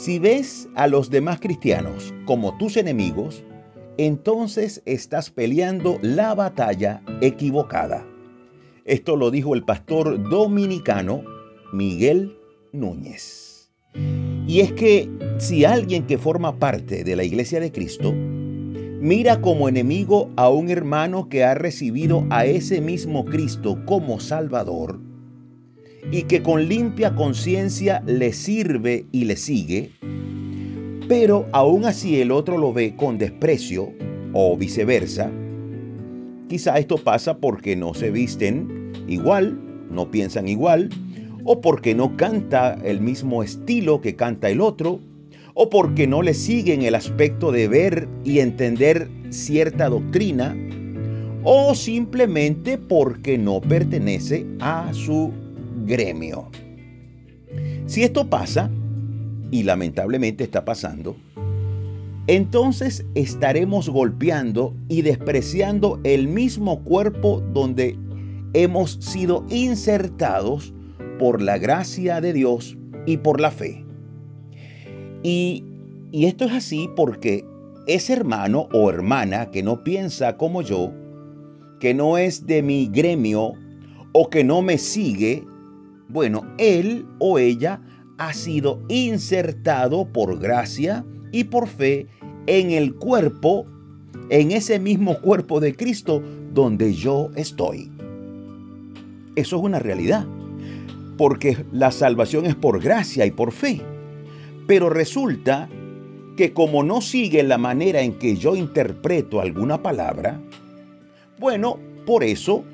Si ves a los demás cristianos como tus enemigos, entonces estás peleando la batalla equivocada. Esto lo dijo el pastor dominicano Miguel Núñez. Y es que si alguien que forma parte de la iglesia de Cristo mira como enemigo a un hermano que ha recibido a ese mismo Cristo como Salvador y que con limpia conciencia le sirve y le sigue, pero aún así el otro lo ve con desprecio o viceversa, quizá esto pasa porque no se visten igual, no piensan igual, o porque no canta el mismo estilo que canta el otro, o porque no le siguen el aspecto de ver y entender cierta doctrina, o simplemente porque no pertenece a su gremio. Si esto pasa, y lamentablemente está pasando, entonces estaremos golpeando y despreciando el mismo cuerpo donde hemos sido insertados por la gracia de Dios y por la fe. Y, y esto es así porque ese hermano o hermana que no piensa como yo, que no es de mi gremio o que no me sigue, bueno, él o ella ha sido insertado por gracia y por fe en el cuerpo, en ese mismo cuerpo de Cristo donde yo estoy. Eso es una realidad, porque la salvación es por gracia y por fe. Pero resulta que como no sigue la manera en que yo interpreto alguna palabra, bueno, por eso,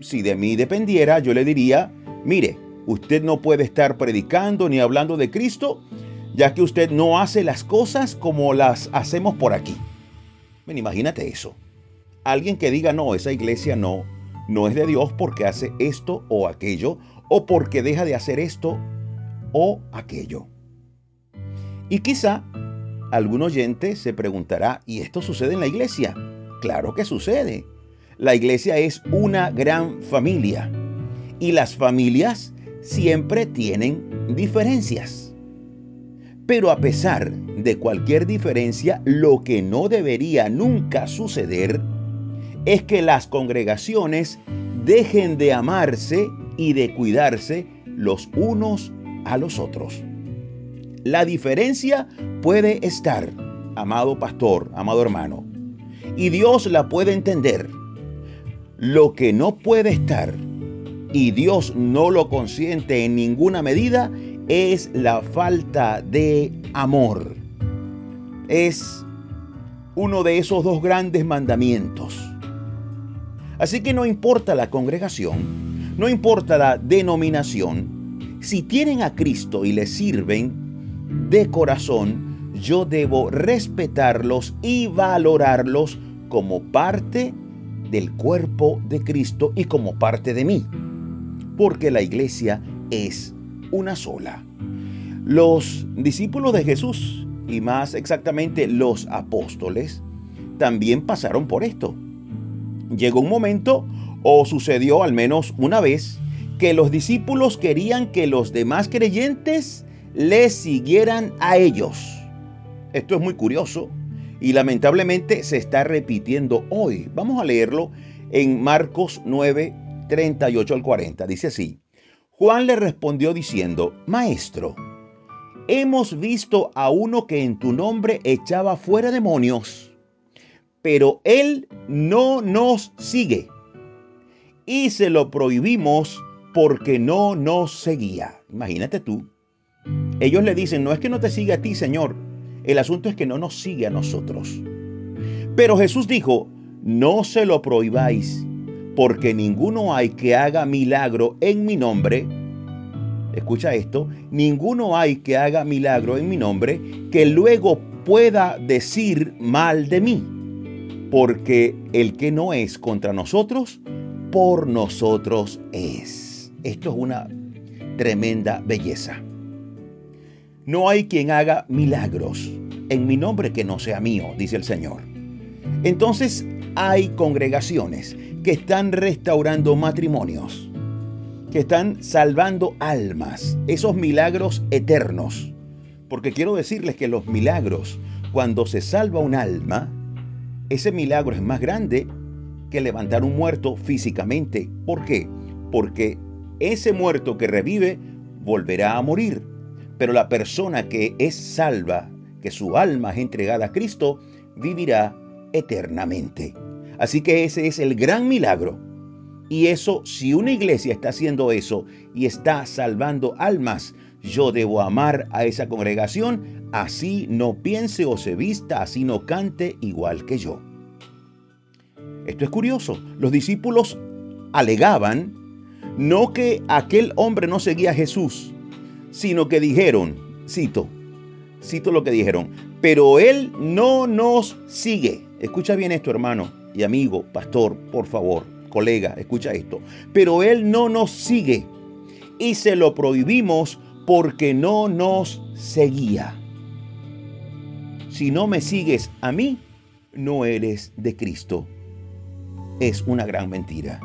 si de mí dependiera, yo le diría, mire, usted no puede estar predicando ni hablando de Cristo ya que usted no hace las cosas como las hacemos por aquí. Bueno, imagínate eso. Alguien que diga, no, esa iglesia no, no es de Dios porque hace esto o aquello, o porque deja de hacer esto o aquello. Y quizá algún oyente se preguntará, ¿y esto sucede en la iglesia? Claro que sucede. La iglesia es una gran familia y las familias siempre tienen diferencias. Pero a pesar de cualquier diferencia, lo que no debería nunca suceder es que las congregaciones dejen de amarse y de cuidarse los unos a los otros. La diferencia puede estar, amado pastor, amado hermano, y Dios la puede entender. Lo que no puede estar, y Dios no lo consiente en ninguna medida, es la falta de amor. Es uno de esos dos grandes mandamientos. Así que no importa la congregación, no importa la denominación, si tienen a Cristo y le sirven de corazón, yo debo respetarlos y valorarlos como parte del cuerpo de Cristo y como parte de mí, porque la iglesia es una sola. Los discípulos de Jesús, y más exactamente los apóstoles, también pasaron por esto. Llegó un momento, o sucedió al menos una vez, que los discípulos querían que los demás creyentes les siguieran a ellos. Esto es muy curioso y lamentablemente se está repitiendo hoy. Vamos a leerlo en Marcos 9, 38 al 40. Dice así. Juan le respondió diciendo, Maestro, hemos visto a uno que en tu nombre echaba fuera demonios, pero él no nos sigue. Y se lo prohibimos porque no nos seguía. Imagínate tú. Ellos le dicen, no es que no te siga a ti, Señor. El asunto es que no nos sigue a nosotros. Pero Jesús dijo, no se lo prohibáis porque ninguno hay que haga milagro en mi nombre. Escucha esto, ninguno hay que haga milagro en mi nombre que luego pueda decir mal de mí. Porque el que no es contra nosotros, por nosotros es. Esto es una tremenda belleza. No hay quien haga milagros en mi nombre que no sea mío, dice el Señor. Entonces hay congregaciones que están restaurando matrimonios, que están salvando almas, esos milagros eternos, Porque quiero decirles que los milagros, cuando se salva un alma, ese milagro es más grande que levantar un muerto físicamente. ¿Por qué? Porque ese muerto que revive volverá a morir. Pero la persona que es salva, que su alma es entregada a Cristo, vivirá eternamente. Así que ese es el gran milagro. Y eso, si una iglesia está haciendo eso y está salvando almas, yo debo amar a esa congregación, así no piense o se vista, así no cante igual que yo. Esto es curioso. Los discípulos alegaban no que aquel hombre no seguía a Jesús, sino que dijeron, cito, cito lo que dijeron, pero él no nos sigue. Escucha bien esto, hermano y amigo, pastor, por favor, colega, escucha esto. Pero él no nos sigue y se lo prohibimos porque no nos seguía. Si no me sigues a mí, no eres de Cristo. Es una gran mentira.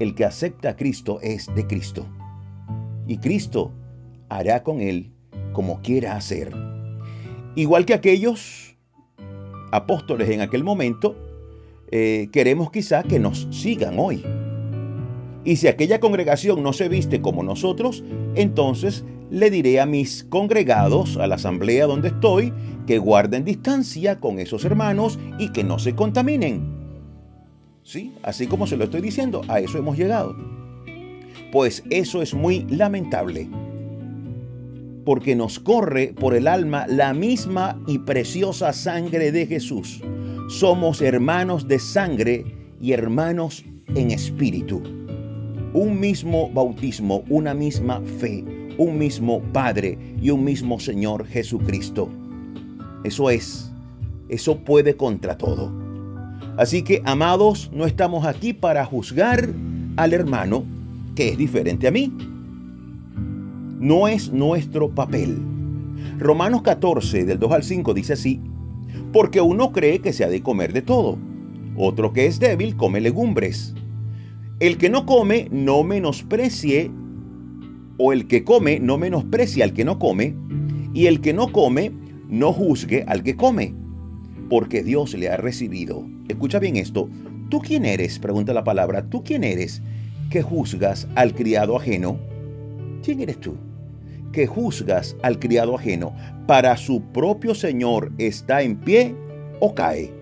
El que acepta a Cristo es de Cristo. Y Cristo hará con él como quiera hacer. Igual que aquellos apóstoles en aquel momento, eh, queremos quizá que nos sigan hoy. Y si aquella congregación no se viste como nosotros, entonces le diré a mis congregados, a la asamblea donde estoy, que guarden distancia con esos hermanos y que no se contaminen. Sí, así como se lo estoy diciendo, a eso hemos llegado. Pues eso es muy lamentable, porque nos corre por el alma la misma y preciosa sangre de Jesús. Somos hermanos de sangre y hermanos en espíritu un mismo bautismo, una misma fe, un mismo Padre y un mismo Señor Jesucristo. Eso es, eso puede contra todo. Así que, amados, no estamos aquí para juzgar al hermano que es diferente a mí. No es nuestro papel. Romanos 14, del 2 al 5, dice así, porque uno cree que se ha de comer de todo, otro que es débil come legumbres el que no come no menosprecie, o el que come no menosprecie al que no come, y el que no come no juzgue al que come, porque Dios le ha recibido. Escucha bien esto. ¿Tú quién eres? Pregunta la palabra. ¿Tú quién eres que juzgas al criado ajeno? ¿Quién eres tú? Que juzgas al criado ajeno. Para su propio Señor está en pie o cae.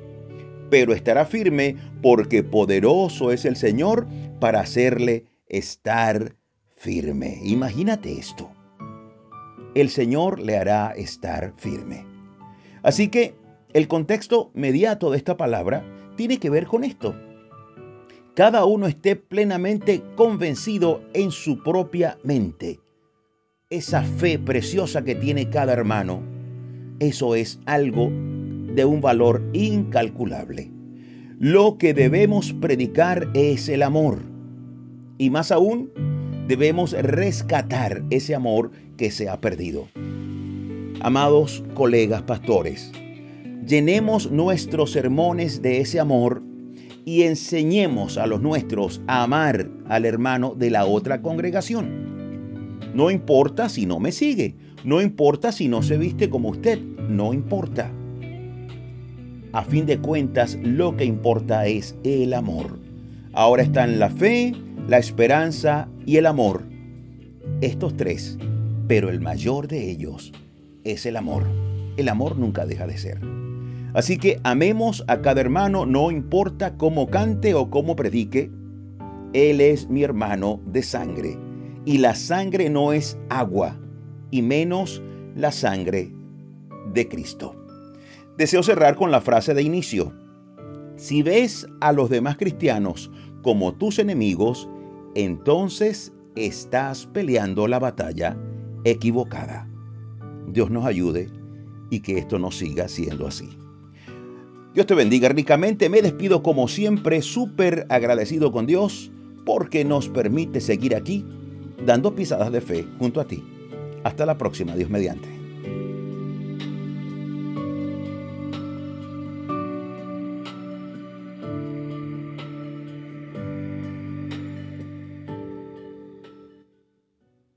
Pero estará firme porque poderoso es el Señor para hacerle estar firme. Imagínate esto. El Señor le hará estar firme. Así que el contexto mediato de esta palabra tiene que ver con esto. Cada uno esté plenamente convencido en su propia mente. Esa fe preciosa que tiene cada hermano, eso es algo de un valor incalculable. Lo que debemos predicar es el amor. Y más aún, debemos rescatar ese amor que se ha perdido. Amados colegas pastores, llenemos nuestros sermones de ese amor y enseñemos a los nuestros a amar al hermano de la otra congregación. No importa si no me sigue, no importa si no se viste como usted, no importa. A fin de cuentas, lo que importa es el amor. Ahora están la fe, la esperanza y el amor. Estos tres, pero el mayor de ellos es el amor. El amor nunca deja de ser. Así que amemos a cada hermano, no importa cómo cante o cómo predique. Él es mi hermano de sangre. Y la sangre no es agua, y menos la sangre de Cristo. Deseo cerrar con la frase de inicio. Si ves a los demás cristianos como tus enemigos, entonces estás peleando la batalla equivocada. Dios nos ayude y que esto no siga siendo así. Dios te bendiga ricamente. Me despido como siempre, súper agradecido con Dios porque nos permite seguir aquí dando pisadas de fe junto a ti. Hasta la próxima, Dios mediante.